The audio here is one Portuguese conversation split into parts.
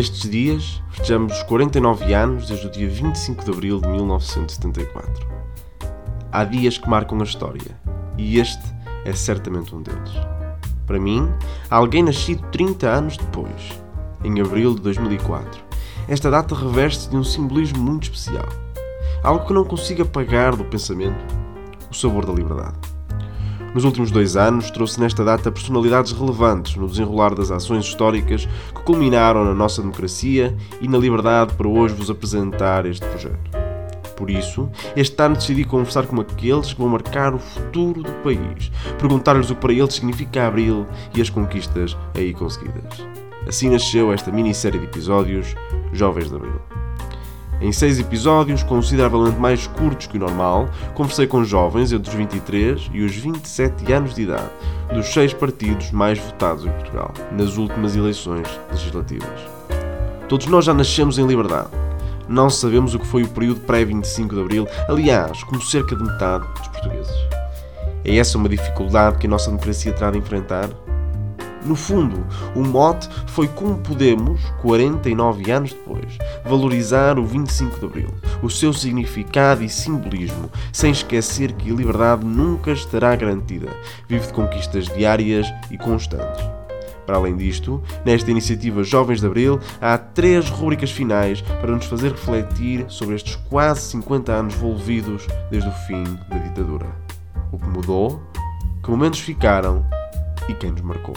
Nestes dias, festejamos os 49 anos desde o dia 25 de abril de 1974. Há dias que marcam a história, e este é certamente um deles. Para mim, há alguém nascido 30 anos depois, em abril de 2004. Esta data reveste de um simbolismo muito especial. Algo que não consigo apagar do pensamento: o sabor da liberdade. Nos últimos dois anos, trouxe nesta data personalidades relevantes no desenrolar das ações históricas que culminaram na nossa democracia e na liberdade para hoje vos apresentar este projeto. Por isso, este ano decidi conversar com aqueles que vão marcar o futuro do país, perguntar-lhes o que para eles significa Abril e as conquistas aí conseguidas. Assim nasceu esta minissérie de episódios Jovens de Abril. Em seis episódios, consideravelmente mais curtos que o normal, conversei com jovens entre os 23 e os 27 anos de idade, dos seis partidos mais votados em Portugal, nas últimas eleições legislativas. Todos nós já nascemos em liberdade. Não sabemos o que foi o período pré-25 de Abril, aliás, como cerca de metade dos portugueses. É essa uma dificuldade que a nossa democracia terá de enfrentar? No fundo, o mote foi como podemos, 49 anos depois, valorizar o 25 de Abril, o seu significado e simbolismo, sem esquecer que a liberdade nunca estará garantida, vive de conquistas diárias e constantes. Para além disto, nesta iniciativa Jovens de Abril, há três rubricas finais para nos fazer refletir sobre estes quase 50 anos envolvidos desde o fim da ditadura. O que mudou, que momentos ficaram e quem nos marcou.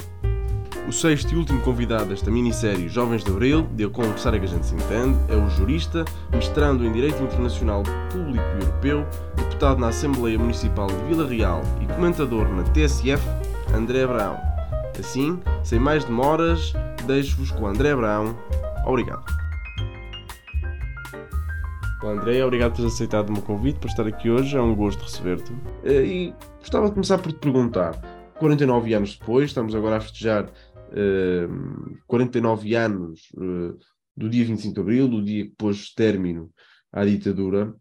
O sexto e último convidado desta minissérie Jovens de Abril, de conversar a que a gente se entende, é o jurista, mestrando em Direito Internacional Público e Europeu, deputado na Assembleia Municipal de Vila Real e comentador na TSF, André Abraão. Assim, sem mais demoras, deixo-vos com André Abraão. Obrigado. Olá André, obrigado por teres aceitado o meu convite para estar aqui hoje, é um gosto receber-te. Eh, e gostava de começar por te perguntar, 49 anos depois, estamos agora a festejar 49 anos uh, do dia 25 de Abril, do dia que pôs término à ditadura,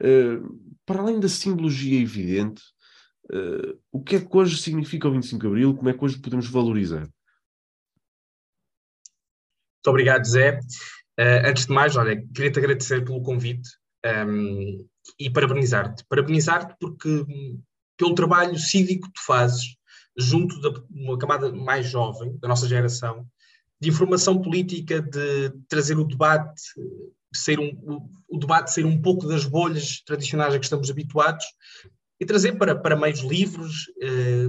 uh, para além da simbologia evidente, o que é que hoje significa o 25 de Abril? Como é que hoje podemos valorizar? Muito obrigado, Zé. antes de mais, olha, queria-te agradecer pelo convite ehm, e parabenizar-te. Parabenizar-te porque pelo trabalho cívico que tu fazes junto de uma camada mais jovem, da nossa geração, de informação política, de trazer o debate, ser um, o, o debate ser um pouco das bolhas tradicionais a que estamos habituados, e trazer para, para meios livres, eh,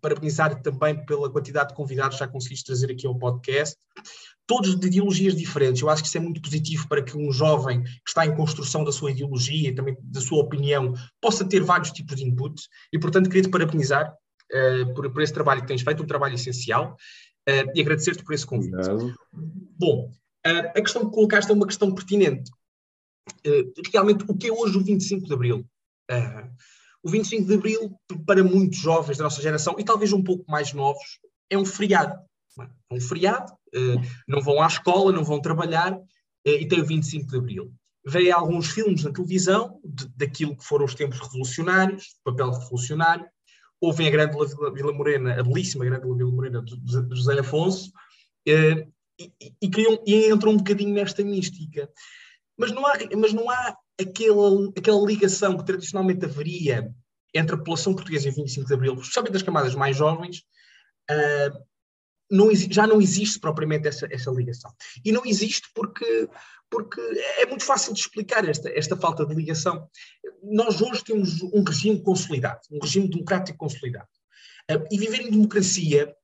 parabenizar também pela quantidade de convidados que já conseguiste trazer aqui ao podcast, todos de ideologias diferentes. Eu acho que isso é muito positivo para que um jovem que está em construção da sua ideologia e também da sua opinião possa ter vários tipos de inputs e, portanto, queria te parabenizar uh, por, por, esse trabalho que tens feito, um trabalho essencial, uh, e agradecer-te por esse convite. Obrigado. Bom, uh, a questão que colocaste é uma questão pertinente. realmente, o que é hoje o 25 de Abril? o 25 de Abril, para muitos jovens da nossa geração, e talvez um pouco mais novos, é um feriado. É um feriado, não vão à escola, não vão trabalhar, e tem o 25 de Abril veio alguns filmes na televisão de, daquilo que foram os tempos revolucionários, papel revolucionário, ouvem a Grande Vila Morena, a belíssima Grande Vila Morena de José Afonso, eh, e, e, criam, e entram um bocadinho nesta mística. Mas não há, mas não há aquela, aquela ligação que tradicionalmente haveria entre a população portuguesa em 25 de Abril, especialmente das camadas mais jovens, uh, não, já não existe propriamente essa, essa ligação. E não existe porque, porque é muito fácil de explicar esta, esta falta de ligação. Nós hoje temos um regime consolidado, um regime democrático consolidado. Uh, e viver em democracia,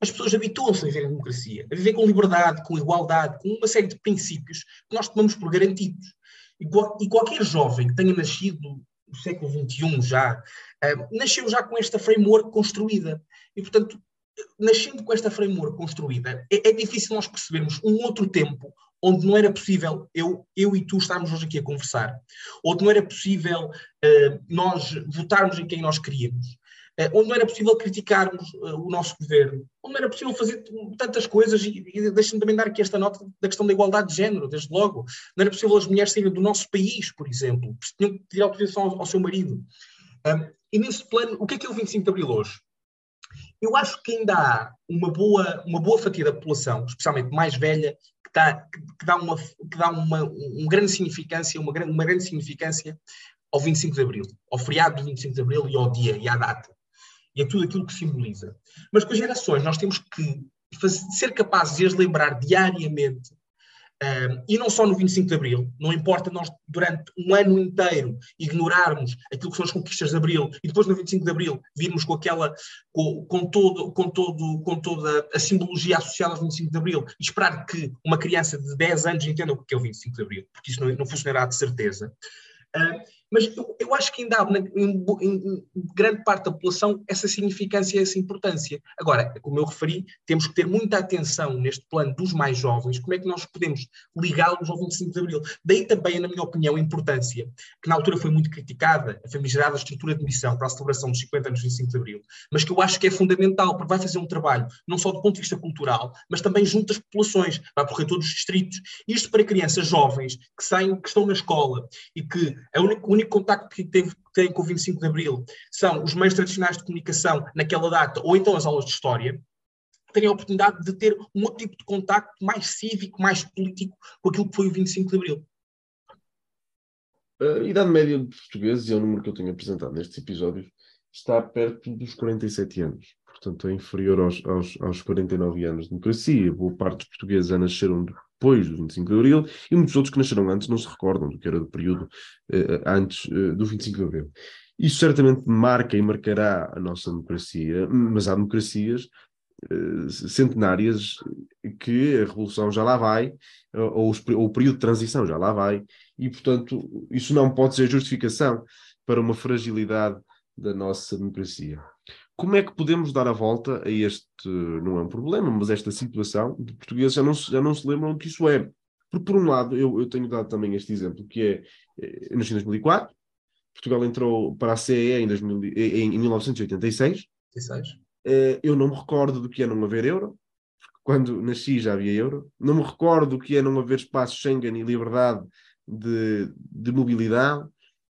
as pessoas habituam-se a viver em democracia, a viver com liberdade, com igualdade, com uma série de princípios que nós tomamos por garantidos. E, e qualquer jovem que tenha nascido no século XXI já, uh, nasceu já com esta framework construída. E, portanto, nascendo com esta framework construída, é, é, difícil nós percebermos um outro tempo onde não era possível eu, eu e tu estarmos hoje aqui a conversar, onde não era possível uh, nós votarmos em quem nós queríamos, uh, onde não era possível criticarmos uh, o nosso governo, onde não era possível fazer tantas coisas, e, e deixa-me também dar aqui esta nota da questão da igualdade de género, desde logo, não era possível as mulheres saírem do nosso país, por exemplo, tinham que pedir autorização ao, ao seu marido. Um, e nesse plano, o que é que é o 25 de Abril hoje? Eu acho que ainda há uma boa, uma boa fatia da população, especialmente mais velha, que dá, que dá, uma, que dá uma, uma grande significância, uma grande, uma grande significância ao 25 de Abril, ao feriado do 25 de Abril e ao dia e à data. E a tudo aquilo que simboliza. Mas com as gerações nós temos que fazer, ser capazes de as lembrar diariamente e não só no 25 de Abril, não importa nós durante um ano inteiro ignorarmos aquilo que são as conquistas de Abril e depois no 25 de Abril virmos com aquela, com, com, todo, com, todo, com toda a simbologia associada ao 25 de Abril e esperar que uma criança de 10 anos entenda o que é o 25 de Abril, porque isso não, não funcionará de certeza. Uh, mas eu, eu, acho que ainda há, em, em, grande parte da população, essa significância essa importância. Agora, como eu referi, temos que ter muita atenção neste plano dos mais jovens, como é que nós podemos ligá-los ao 25 de Abril. Daí também, na minha opinião, a importância, que na altura foi muito criticada, a famigerada estrutura de missão para a celebração dos 50 anos do 25 de Abril, mas que eu acho que é fundamental, porque vai fazer um trabalho, não só do ponto de vista cultural, mas também junto às populações, vai percorrer todos os distritos. Isto para crianças jovens que saem, que estão na escola e que a única único contacto que teve, tem com o 25 de Abril são os meios tradicionais de comunicação naquela data, ou então as aulas de história, terem a oportunidade de ter um outro tipo de contacto mais cívico, mais político com aquilo que foi o 25 de Abril. A idade média de portugueses, e é o número que eu tenho apresentado nestes episódios, está perto dos 47 anos. Portanto, é inferior aos, aos, aos 49 anos de democracia. Boa parte dos portugueses já nasceram depois do 25 de Abril, e muitos outros que nasceram antes não se recordam do que era do período uh, antes uh, do 25 de Abril. Isso certamente marca e marcará a nossa democracia, mas há democracias uh, centenárias que a revolução já lá vai, ou, os, ou o período de transição já lá vai, e portanto isso não pode ser justificação para uma fragilidade da nossa democracia. Como é que podemos dar a volta a este, não é um problema, mas esta situação de portugueses já não, já não se lembram que isso é? Porque, por um lado, eu, eu tenho dado também este exemplo, que é, eh, nasci em 2004, Portugal entrou para a CEE em, 2000, em, em 1986. 86. Eh, eu não me recordo do que é não haver euro, quando nasci já havia euro. Não me recordo do que é não haver espaço Schengen e liberdade de, de mobilidade.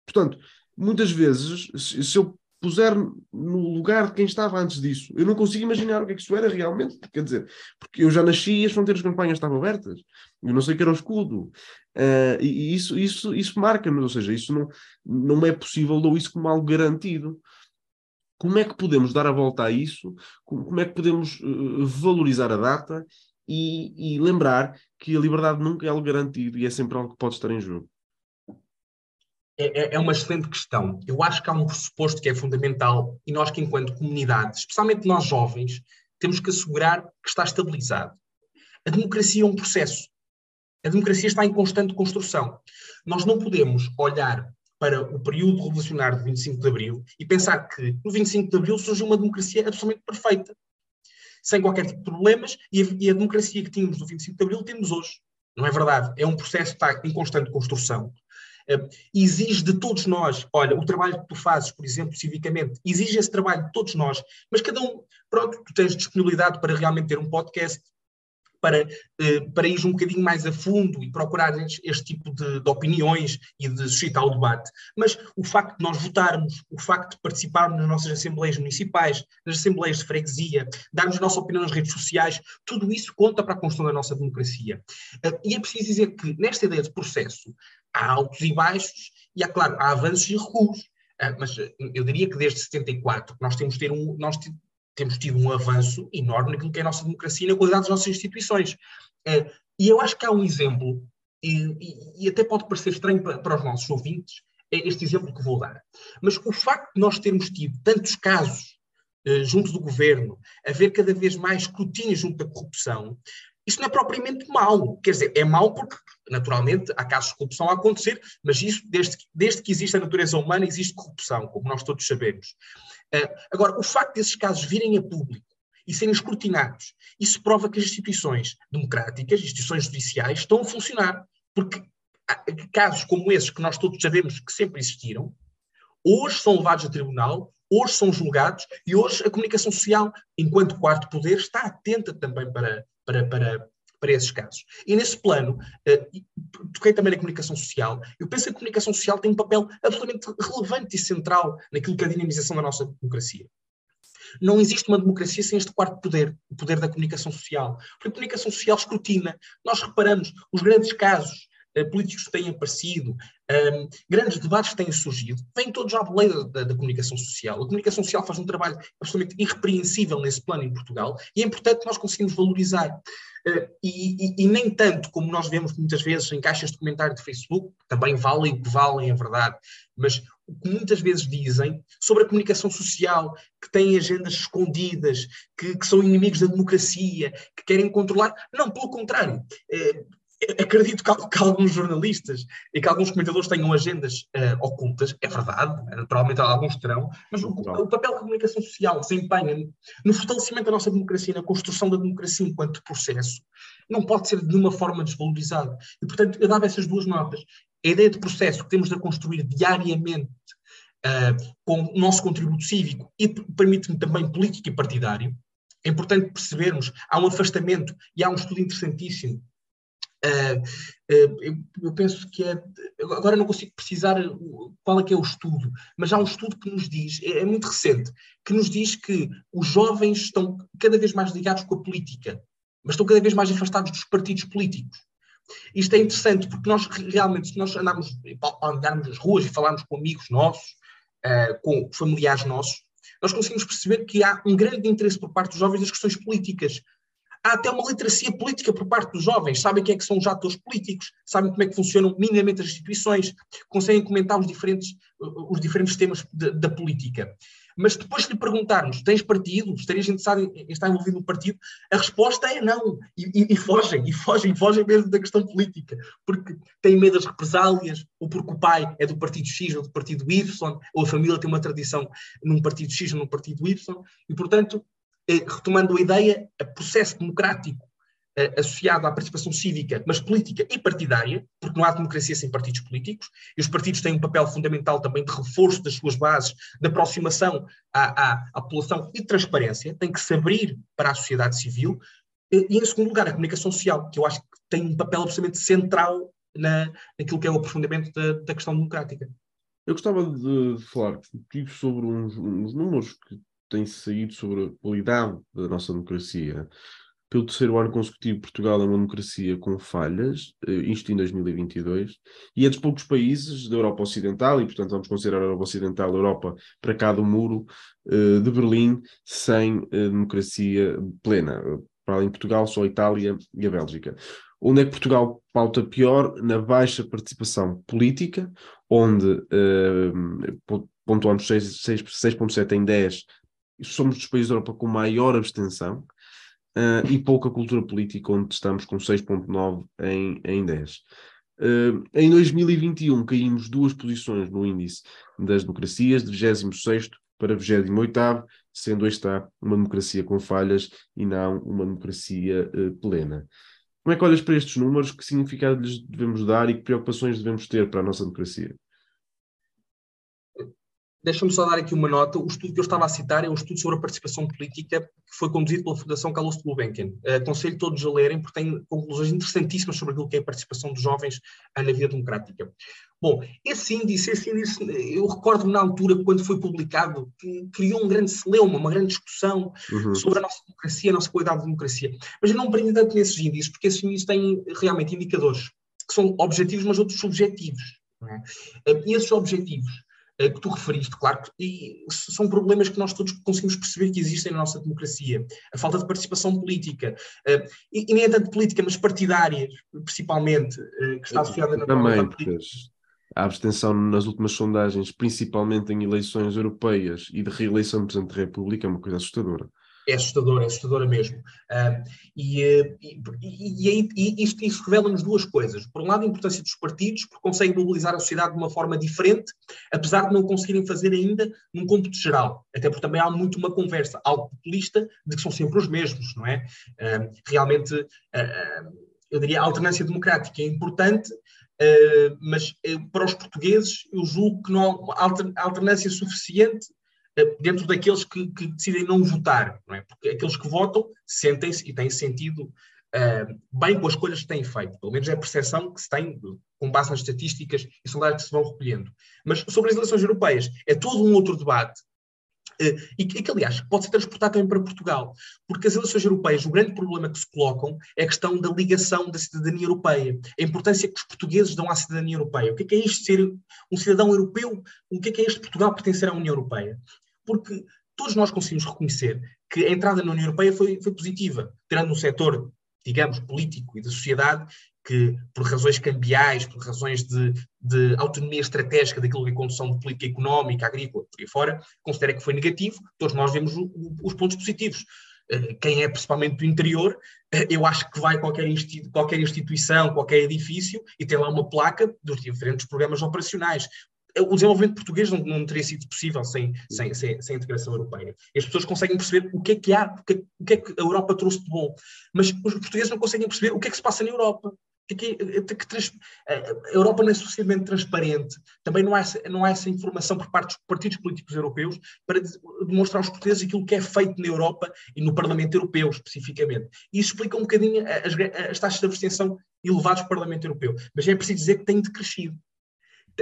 Portanto, muitas vezes, se eu puser no lugar de quem estava antes disso. Eu não consigo imaginar o que é que isso era realmente. Quer dizer, porque eu já nasci e as fronteiras de campanha estavam abertas. Eu não sei o que era o escudo. Uh, e isso, isso, isso marca-nos, ou seja, isso não, não é possível dou isso como algo garantido. Como é que podemos dar a volta a isso? Como é que podemos uh, valorizar a data e, e lembrar que a liberdade nunca é algo garantido e é sempre algo que pode estar em jogo? É, é, é, uma excelente questão. Eu acho que há um pressuposto que é fundamental e nós que, enquanto comunidade, especialmente nós jovens, temos que assegurar que está estabilizado. A democracia é um processo. A democracia está em constante construção. Nós não podemos olhar para o período revolucionário de 25 de Abril e pensar que no 25 de Abril surgiu uma democracia absolutamente perfeita, sem qualquer tipo de problemas, e a, e a democracia que tínhamos no 25 de Abril temos hoje. Não é verdade. É um processo que está em constante construção. Exige de todos nós, olha, o trabalho que tu fazes, por exemplo, civicamente, exige esse trabalho de todos nós, mas cada um, pronto, tu tens disponibilidade para realmente ter um podcast, para, uh, para ir um bocadinho mais a fundo e procurar este, tipo de, de, opiniões e de suscitar o debate. Mas o facto de nós votarmos, o facto de participarmos nas nossas assembleias municipais, nas assembleias de freguesia, darmos a nossa opinião nas redes sociais, tudo isso conta para a construção da nossa democracia. Uh, e é preciso dizer que, nesta ideia de processo, há altos e baixos, e há, claro, há avanços e recuos. Uh, mas eu diria que desde 74 nós temos, ter um, nós temos tido um avanço enorme naquilo que é a nossa democracia e na qualidade das nossas instituições. Uh, e eu acho que há um exemplo, e, e, até pode parecer estranho para, para, os nossos ouvintes, é este exemplo que vou dar. Mas o facto de nós termos tido tantos casos uh, junto do governo, haver cada vez mais escrutínio junto da corrupção, isso não é propriamente mau. Quer dizer, é mau porque, naturalmente, há casos de corrupção a acontecer, mas isso, desde, desde que existe a natureza humana, existe corrupção, como nós todos sabemos. Uh, agora, o facto desses casos virem a público e serem escrutinados, isso prova que as instituições democráticas, instituições judiciais, estão a funcionar. Porque casos como esses que nós todos sabemos que sempre existiram, hoje são levados a tribunal, hoje são julgados e hoje a comunicação social, enquanto quarto poder, está atenta também para, para, para, para esses casos. E nesse plano, uh, toquei também na comunicação social, eu penso que a comunicação social tem um papel absolutamente relevante e central naquilo que é a dinamização da nossa democracia. Não existe uma democracia sem este quarto poder, o poder da comunicação social. Porque a comunicação social escrutina. Nós reparamos os grandes casos políticos que têm aparecido, um, ehm, grandes debates que têm surgido, vêm todos à boleia da, da, comunicação social. A comunicação social faz um trabalho absolutamente irrepreensível nesse plano em Portugal e é importante que nós conseguimos valorizar. Uh, e, e, e, nem tanto como nós vemos muitas vezes em caixas de comentário de Facebook, também valem o que valem, é verdade, mas o que muitas vezes dizem sobre a comunicação social, que têm agendas escondidas, que, que são inimigos da democracia, que querem controlar. Não, pelo contrário. É, acredito que, que, alguns jornalistas e que alguns comentadores tenham agendas uh, ocultas, é verdade, naturalmente alguns terão, mas o, o, papel que a comunicação social desempenha no fortalecimento da nossa democracia, na construção da democracia enquanto processo, não pode ser de nenhuma forma desvalorizado. E, portanto, eu dava essas duas notas a ideia de processo que temos de construir diariamente uh, com o nosso contributo cívico e permite-me também político e partidário, é importante percebermos, há um afastamento e há um estudo interessantíssimo. Uh, uh, eu, penso que é. Agora não consigo precisar qual é que é o estudo, mas há um estudo que nos diz, é, é muito recente, que nos diz que os jovens estão cada vez mais ligados com a política, mas estão cada vez mais afastados dos partidos políticos. Isto é interessante porque nós realmente, se nós andarmos, andarmos nas ruas e falarmos com amigos nossos, uh, com familiares nossos, nós conseguimos perceber que há um grande interesse por parte dos jovens nas questões políticas. Há até uma literacia política por parte dos jovens, sabem quem é que são os atores políticos, sabem como é que funcionam minimamente as instituições, conseguem comentar os diferentes, os diferentes temas de, da política. Mas depois de lhe perguntarmos, tens partido? Estarias interessado em estar envolvido no partido? A resposta é não. E, e, e, fogem, e fogem, fogem mesmo da questão política. Porque têm medo das represálias, ou porque o pai é do partido X ou do partido Y, ou a família tem uma tradição num partido X ou num partido Y. E, portanto, retomando a ideia, o processo democrático uh, associado à participação cívica, mas política e partidária, porque não há democracia sem partidos políticos, e os partidos têm um papel fundamental também de reforço das suas bases, de aproximação à, à, à população e de transparência, tem que se abrir para a sociedade civil, e, e, em segundo lugar, a comunicação social, que eu acho que tem um papel absolutamente central na, naquilo que é o aprofundamento da, da questão democrática. Eu gostava de falar contigo sobre uns, uns números que têm saído sobre a qualidade da nossa democracia pelo terceiro ano consecutivo, Portugal é uma democracia com falhas, eh, isto em 2022, e é dos poucos países da Europa Ocidental, e portanto vamos considerar a Europa Ocidental, a Europa para cá do muro eh, de Berlim, sem eh, democracia plena. Para além de Portugal, só a Itália e a Bélgica. Onde é que Portugal pauta pior? Na baixa participação política, onde, pontuamos 6,7 em 10, somos dos países da Europa com maior abstenção, uh, e pouca cultura política, onde estamos com 6,9 em, em 10. Uh, ah, em 2021 caímos duas posições no índice das democracias, de 26 para 28, sendo esta uma democracia com falhas e não uma democracia uh, plena. Como é que olhas para estes números? Que significado lhes devemos dar e que preocupações devemos ter para a nossa democracia? Deixa-me só dar aqui uma nota. O estudo que eu estava a citar é um estudo sobre a participação política que foi conduzido pela Fundação Carlos de Gulbenkian. Aconselho todos a lerem, porque tem conclusões interessantíssimas sobre aquilo que é a participação dos jovens na vida democrática. Bom, esse índice, esse índice eu recordo-me na altura, quando foi publicado, que criou um grande celeuma, uma grande discussão uhum. sobre a nossa democracia, a nossa qualidade de democracia. Mas eu não prendo tanto nesses índices, porque esses índices têm realmente indicadores que são objetivos, mas outros subjetivos. É? E esses objetivos que tu referiste, claro, e são problemas que nós todos conseguimos perceber que existem na nossa democracia. A falta de participação política, eh, e, nem é tanto política, mas partidária, principalmente, eh, que está associada na Também, porque a abstenção nas últimas sondagens, principalmente em eleições europeias e de reeleição do Presidente da República, é uma coisa assustadora é assustadora, é assustadora mesmo. Uh, e, e, e, e, isto, isto revela-nos duas coisas. Por um lado, a importância dos partidos, porque conseguem mobilizar a sociedade de uma forma diferente, apesar de não conseguirem fazer ainda num cômputo geral. Até porque também há muito uma conversa algo populista de que são sempre os mesmos, não é? Uh, realmente, uh, eu diria, a alternância democrática é importante, mas para os portugueses eu julgo que não há alternância suficiente eh, dentro daqueles que, que, decidem não votar, não é? Porque aqueles que votam sentem-se e têm sentido uh, bem com as escolhas que têm feito. Pelo menos é a percepção que se tem com base nas estatísticas e sondagens que se vão recolhendo. Mas sobre as eleições europeias, é todo um outro debate e que, que, aliás, pode ser transportado também para Portugal, porque as eleições europeias, o grande problema que se colocam é a questão da ligação da cidadania europeia, a importância que os portugueses dão à cidadania europeia. O que é, que é isto ser um cidadão europeu? O que é que é este Portugal pertencer à União Europeia? Porque todos nós conseguimos reconhecer que a entrada na União Europeia foi, foi positiva, tirando um setor, digamos, político e da sociedade que, por razões cambiais, por razões de, de autonomia estratégica daquilo que é condução de política económica, agrícola, por aí fora, considera que foi negativo. Todos nós vemos o, o, os pontos positivos. Eh, quem é principalmente do interior, eh, eu acho que vai qualquer instituição, qualquer edifício e tem lá uma placa dos diferentes programas operacionais o desenvolvimento português não, não teria sido possível sem, sem, sem, sem, a integração europeia. E as pessoas conseguem perceber o que é que há, o que, o que é que a Europa trouxe de bom, mas os portugueses não conseguem perceber o que é que se passa na Europa. Que, que, que, a Europa não é suficientemente transparente, também não há, essa, não há essa informação por parte dos partidos políticos europeus para demonstrar aos portugueses aquilo que é feito na Europa e no Parlamento Europeu, especificamente. E isso explica um bocadinho as, as taxas de abstenção elevadas do Parlamento Europeu. Mas é preciso dizer que tem decrescido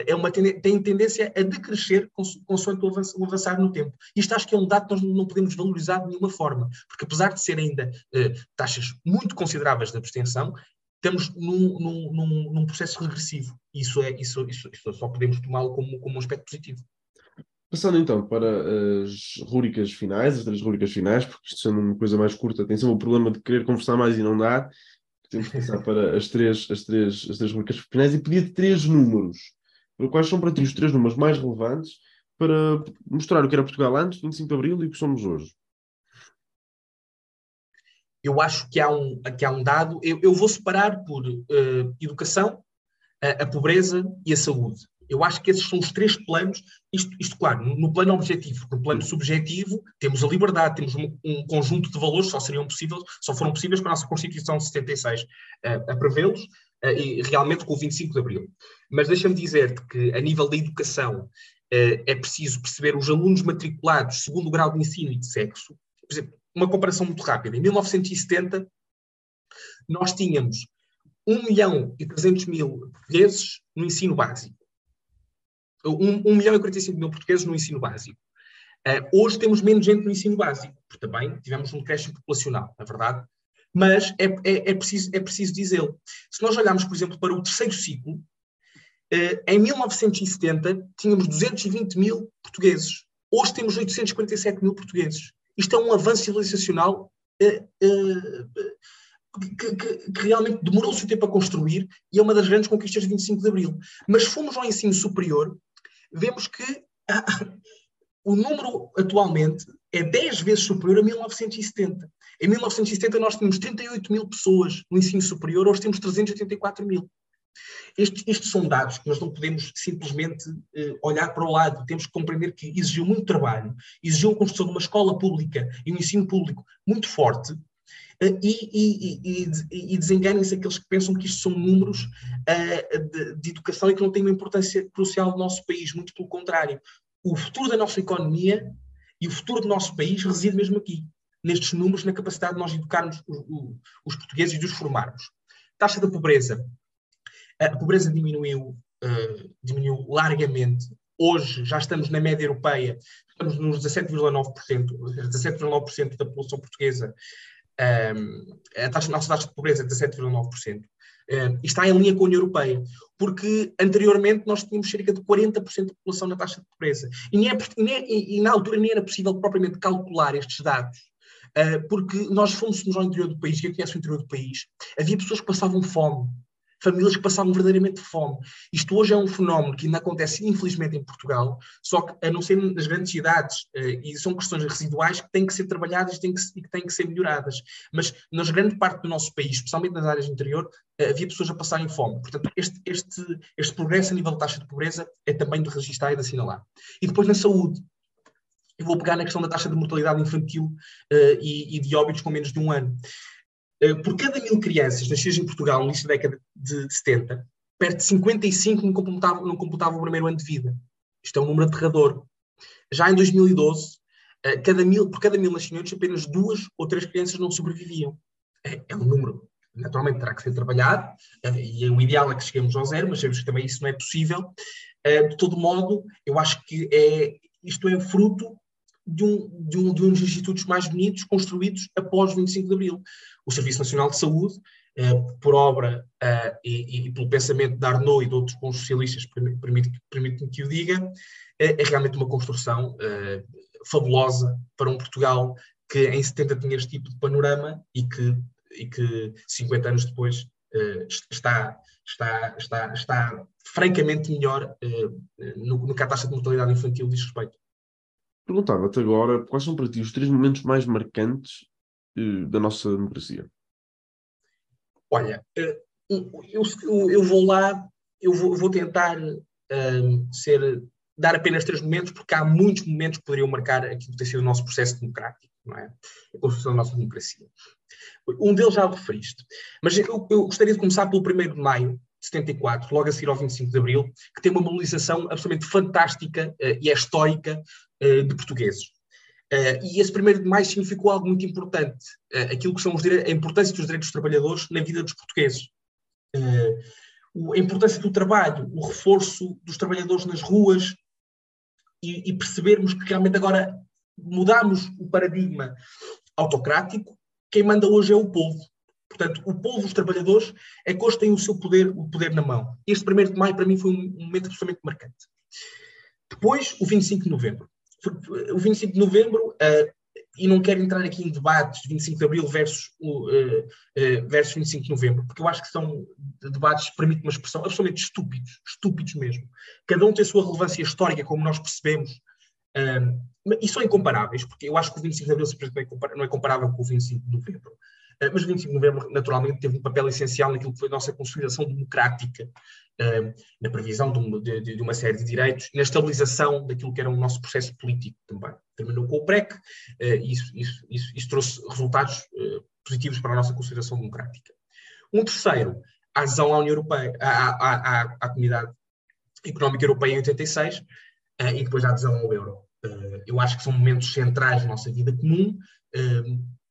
é uma tem tendência a decrescer consoante o avançar no tempo. Isto acho que é um dado que nós não podemos valorizar de nenhuma forma, porque apesar de ser ainda eh, taxas muito consideráveis de abstenção, estamos num, num, num, processo regressivo. Isso, é, isso, isso, isso só podemos tomá-lo como, como um aspecto positivo. Passando então para as rúbricas finais, as três rúbricas finais, porque isto sendo uma coisa mais curta, tem sempre o problema de querer conversar mais e não dá. Temos que passar para as três, as três, as três rubricas finais e pedir três números Quais são para ti os três números mais relevantes para mostrar o que era Portugal antes, 25 de Abril, e o que somos hoje? Eu acho que há um, que há um dado, eu, eu vou separar por uh, educação, a, a, pobreza e a saúde. Eu acho que esses são os três planos, isto, isto claro, no, no plano objetivo, no plano subjetivo, temos a liberdade, temos um, um, conjunto de valores, só seriam possíveis, só foram possíveis com a nossa Constituição de 76 uh, a prevê-los, e realmente com o 25 de Abril. Mas deixa-me dizer-te que, a nível da educação, eh, é preciso perceber os alunos matriculados segundo o grau de ensino e de sexo. Por exemplo, uma comparação muito rápida. Em 1970, nós tínhamos 1 milhão e 300 mil portugueses no ensino básico. 1, 1 milhão e 45 mil portugueses no ensino básico. Uh, hoje temos menos gente no ensino básico, porque também tivemos um decréscimo populacional, na é verdade. Mas é, é, é preciso, é preciso dizê-lo. Se nós olharmos, por exemplo, para o terceiro ciclo, eh, em 1970 tínhamos 220 mil portugueses. Hoje temos 847 mil portugueses. Isto é um avanço civilizacional uh, uh, que, que, que, realmente demorou o seu tempo a construir e é uma das grandes conquistas de 25 de Abril. Mas fomos ao ensino superior, vemos que o número atualmente é 10 vezes superior a 1970. Em 1970 nós tínhamos 38 mil pessoas no ensino superior, hoje temos 384 mil. Estes, estes, são dados que nós não podemos simplesmente uh, olhar para o lado, temos que compreender que exigiu muito trabalho, exigiu a construção de uma escola pública e um ensino público muito forte, uh, e, e, e, e desenganem-se aqueles que pensam que isto são números uh, de, de, educação e que não têm uma importância crucial no nosso país, muito pelo contrário. O futuro da nossa economia e o futuro do nosso país reside mesmo aqui, nestes números, na capacidade de nós educarmos os, os portugueses e de os formarmos. Taxa da pobreza a pobreza diminuiu, uh, diminuiu largamente. Hoje já estamos na média europeia, estamos nos 17,9%, 17,9% da população portuguesa. Um, a, taxa, a nossa taxa de pobreza é 17,9%. Uh, está em linha com a União Europeia, porque anteriormente nós tínhamos cerca de 40% da população na taxa de pobreza. E, nem é, e, e, na altura nem era possível propriamente calcular estes dados, uh, porque nós fomos ao interior do país, quem conhece o interior do país, havia pessoas que passavam fome, famílias que passavam verdadeiramente fome. Isto hoje é um fenómeno que ainda acontece, infelizmente, em Portugal, só que, a não ser nas grandes cidades, eh, e são questões residuais que têm que ser trabalhadas e que têm que ser melhoradas. Mas, nas grande parte do nosso país, especialmente nas áreas interior, eh, havia pessoas a passarem fome. Portanto, este, este, este progresso a nível de taxa de pobreza é também de registrar e de assinalar. E depois na saúde. Eu vou pegar na questão da taxa de mortalidade infantil uh, e, e de óbitos com menos de um ano. Eh, por cada mil crianças nascidas em Portugal no início da década de 70, perto de 55 não completavam, não o primeiro ano de vida. Isto é um número aterrador. Já em 2012, eh, cada mil, por cada mil nascimentos, apenas duas ou três crianças não sobreviviam. É, é um número. Naturalmente terá que ser trabalhado, eh, e o ideal é que cheguemos ao zero, mas sabemos que também isso não é possível. De todo modo, eu acho que é, isto é fruto de, um, de, um, de uns institutos mais bonitos construídos após 25 de Abril. O Serviço Nacional de Saúde, eh, por obra eh, e, e, pelo pensamento de Arnaud e de outros bons socialistas, permite-me permite que o diga, é, é realmente uma construção fabulosa para um Portugal que em 70 tinha este tipo de panorama e que, e que 50 anos depois está, está, está, está francamente melhor no, no que a taxa de mortalidade infantil diz respeito. Perguntava-te agora quais são para ti os três momentos mais marcantes da nossa democracia? Olha, eh, eu, eu, eu vou lá, eu vou, vou tentar ehm, ser, dar apenas três momentos, porque há muitos momentos que poderiam marcar aquilo que tem sido o nosso processo democrático, não é? A construção da nossa democracia. Um deles já o referiste, mas eu, eu gostaria de começar pelo 1 de maio de 74, logo a seguir ao 25 de abril, que tem uma mobilização absolutamente fantástica uh, e é histórica de portugueses. Uh, e esse primeiro de maio significou algo muito importante, uh, aquilo que são a importância dos direitos dos trabalhadores na vida dos portugueses. A importância do trabalho, o reforço dos trabalhadores nas ruas e, e percebermos que realmente agora mudamos o paradigma autocrático, quem manda hoje é o povo. Portanto, o povo, os trabalhadores, é que hoje têm o seu poder, o poder na mão. Este 1 de maio, para mim, foi um momento absolutamente marcante. Depois, o 25 de novembro o 25 de novembro, uh, e não quero entrar aqui em debates de 25 de abril versus, uh, versus 25 de novembro, porque eu acho que são debates, permite uma expressão, absolutamente estúpidos, estúpidos mesmo. Cada um tem a sua relevância histórica, como nós percebemos, e são incomparáveis, porque eu acho que o 25 de abril simplesmente não é comparável com o 25 de novembro. Eh, mas o 25 de novembro, naturalmente, teve um papel essencial naquilo que foi a nossa consolidação democrática, eh, na previsão de, uma série de direitos, na estabilização daquilo que era o nosso processo político também. Terminou com o PREC eh, e isso, isso, isso, isso trouxe resultados positivos para a nossa consolidação democrática. Um terceiro, a adesão à União Europeia, à, à, à, à Comunidade Económica Europeia em 86 e depois a adesão ao euro. Eu acho que são momentos centrais da nossa vida comum,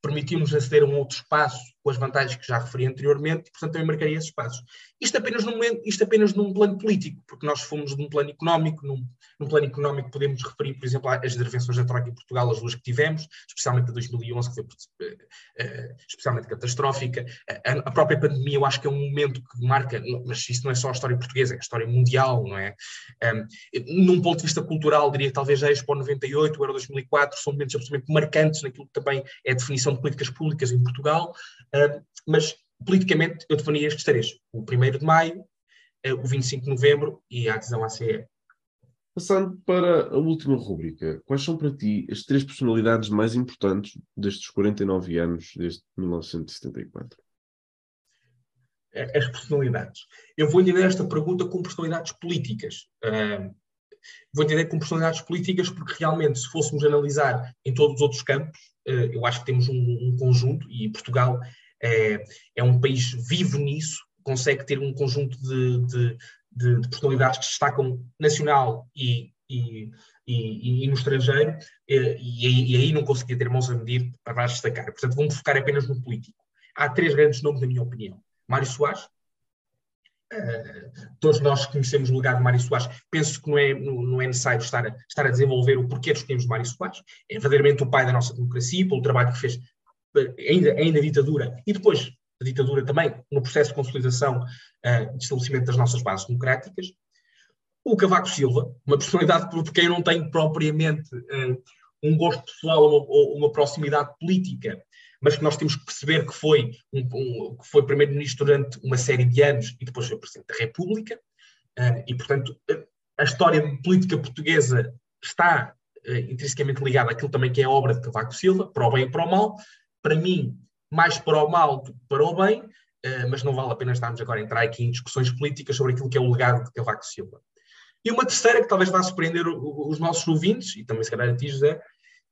permitiu-nos aceder a um outro espaço com as vantagens que já referi anteriormente, e, portanto, também marcaria esses passos. Isto apenas, num, isto apenas num plano político, porque nós fomos num plano económico, num, num plano económico podemos referir, por exemplo, às intervenções da Troika em Portugal, as duas que tivemos, especialmente a 2011, que foi uh, especialmente catastrófica. A, a, própria pandemia, eu acho que é um momento que marca, mas isso não é só a história portuguesa, é a história mundial, não é? Um, num ponto de vista cultural, diria que talvez a Expo 98, o Euro 2004, são momentos absolutamente marcantes naquilo que também é a definição de políticas públicas em Portugal. Uh, mas politicamente eu defini estes três: o 1 de maio, uh, o 25 de novembro e a adesão à CE. Passando para a última rúbrica, quais são para ti as três personalidades mais importantes destes 49 anos, desde 1974? As personalidades. Eu vou entender esta pergunta com personalidades políticas. Uh, vou entender com personalidades políticas porque realmente, se fôssemos analisar em todos os outros campos, eu acho que temos um, um conjunto, e Portugal é, é um país vivo nisso, consegue ter um conjunto de, de, de, de personalidades que se destacam nacional e, e, e, e no estrangeiro, e, aí não conseguia ter mãos a medir para destacar. Portanto, vamos focar apenas no político. Há três grandes nomes, na minha opinião. Mário Soares, Uh, todos nós conhecemos o legado de Mário Soares. Penso que não é, não, é necessário estar a, estar a desenvolver o porquê escolhemos Mário Soares. É verdadeiramente o pai da nossa democracia, pelo trabalho que fez ainda, ainda ditadura, e depois a ditadura também, no processo de consolidação uh, de estabelecimento das nossas bases democráticas. O Cavaco Silva, uma personalidade por quem eu não tenho propriamente uh, um gosto pessoal ou uma, proximidade política, mas que nós temos que perceber que foi, um, um, que foi primeiro-ministro durante uma série de anos e depois foi presidente da República, uh, e portanto a história política portuguesa está intrinsecamente ligada àquilo também que é a obra de Cavaco Silva, para o bem e para o mal, para mim, mais para o mal do que para o bem, uh, mas não vale a pena estarmos agora a entrar aqui em discussões políticas sobre aquilo que é o legado de Cavaco Silva. E uma terceira que talvez vá surpreender os nossos ouvintes, e também se calhar a ti, José,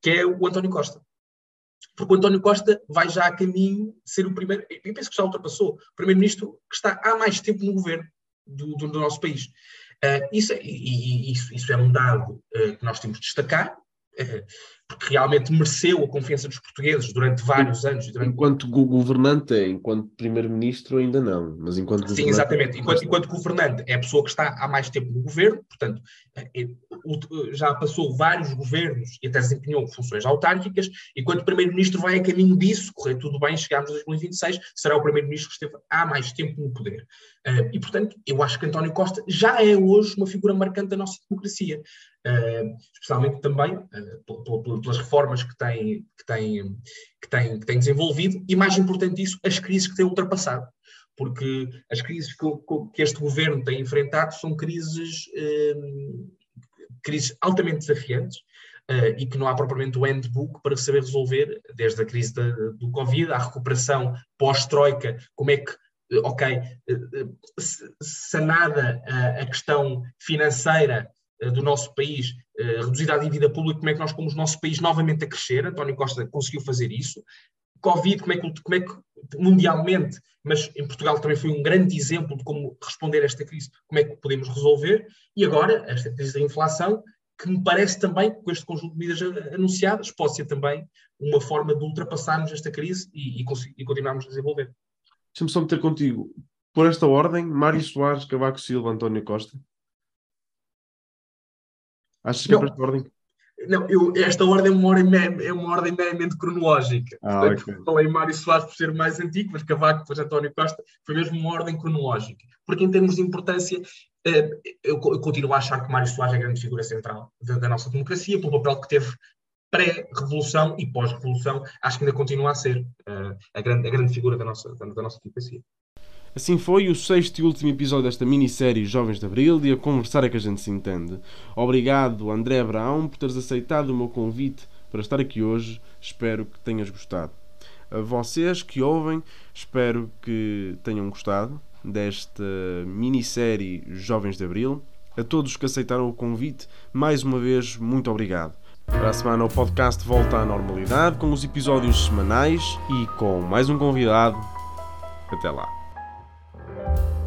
que é o António Costa. Porque o António Costa vai já a caminho de ser o primeiro, eu penso que já ultrapassou, o primeiro-ministro que está há mais tempo no governo do, do, do nosso país. Uh, isso, é, e, e, isso, isso, é um dado uh, que nós temos de destacar, porque realmente mereceu a confiança dos portugueses durante vários anos. Durante... Enquanto governante, enquanto primeiro-ministro ainda não, mas enquanto Sim, exatamente. Enquanto, enquanto governante é a pessoa que está há mais tempo no governo, portanto, é, já passou vários governos e até desempenhou funções autárquicas, e quando o Primeiro-Ministro vai a caminho disso, correr tudo bem, chegarmos a 2026, será o Primeiro-Ministro que esteve há mais tempo no poder. Uh, e, portanto, eu acho que António Costa já é hoje uma figura marcante da nossa democracia, uh, especialmente também uh, pelas reformas que tem, que, tem, que, tem, que tem desenvolvido, e mais importante disso, as crises que tem ultrapassado porque as crises que, que, este governo tem enfrentado são crises, crises altamente desafiantes, Uh, e que não há propriamente o handbook para saber resolver, desde a crise da, do Covid, à recuperação pós-Troika, como é que ok, sanada a, questão financeira eh, do nosso país, eh, reduzida a dívida pública, como é que nós pomos o nosso país novamente a crescer? António Costa conseguiu fazer isso. Covid, como é que, como é que mundialmente, mas em Portugal também foi um grande exemplo de como responder a esta crise, como é que podemos resolver. E agora, esta crise da inflação, que me parece também, com este conjunto de medidas anunciadas, pode ser também uma forma de ultrapassarmos esta crise e, e, e continuarmos a desenvolver. Deixa-me só meter contigo. Por esta ordem, Mário Soares, Cavaco Silva, António Costa. Achas que é por esta ordem? Não, eu, esta ordem é uma ordem, é uma ordem meramente cronológica. Ah, Portanto, okay. Falei Mário Soares por ser mais antigo, mas Cavaco, depois António Costa, foi mesmo uma ordem cronológica. Porque em termos de importância, eh, eu continuo a achar que Mário Soares é a grande figura central da, da nossa democracia, pelo papel que teve pré-revolução e pós-revolução, acho que ainda continua a ser uh, a, grande, a grande figura da nossa, da, da nossa democracia. Assim foi o sexto e último episódio desta minissérie Jovens de Abril e a conversar é que a gente se entende. Obrigado, André Abraão, por teres aceitado o meu convite para estar aqui hoje. Espero que tenhas gostado. A vocês que ouvem, espero que tenham gostado desta minissérie Jovens de Abril. A todos que aceitaram o convite, mais uma vez, muito obrigado. Para a semana o podcast volta à normalidade com os episódios semanais e com mais um convidado. Até lá. Bye.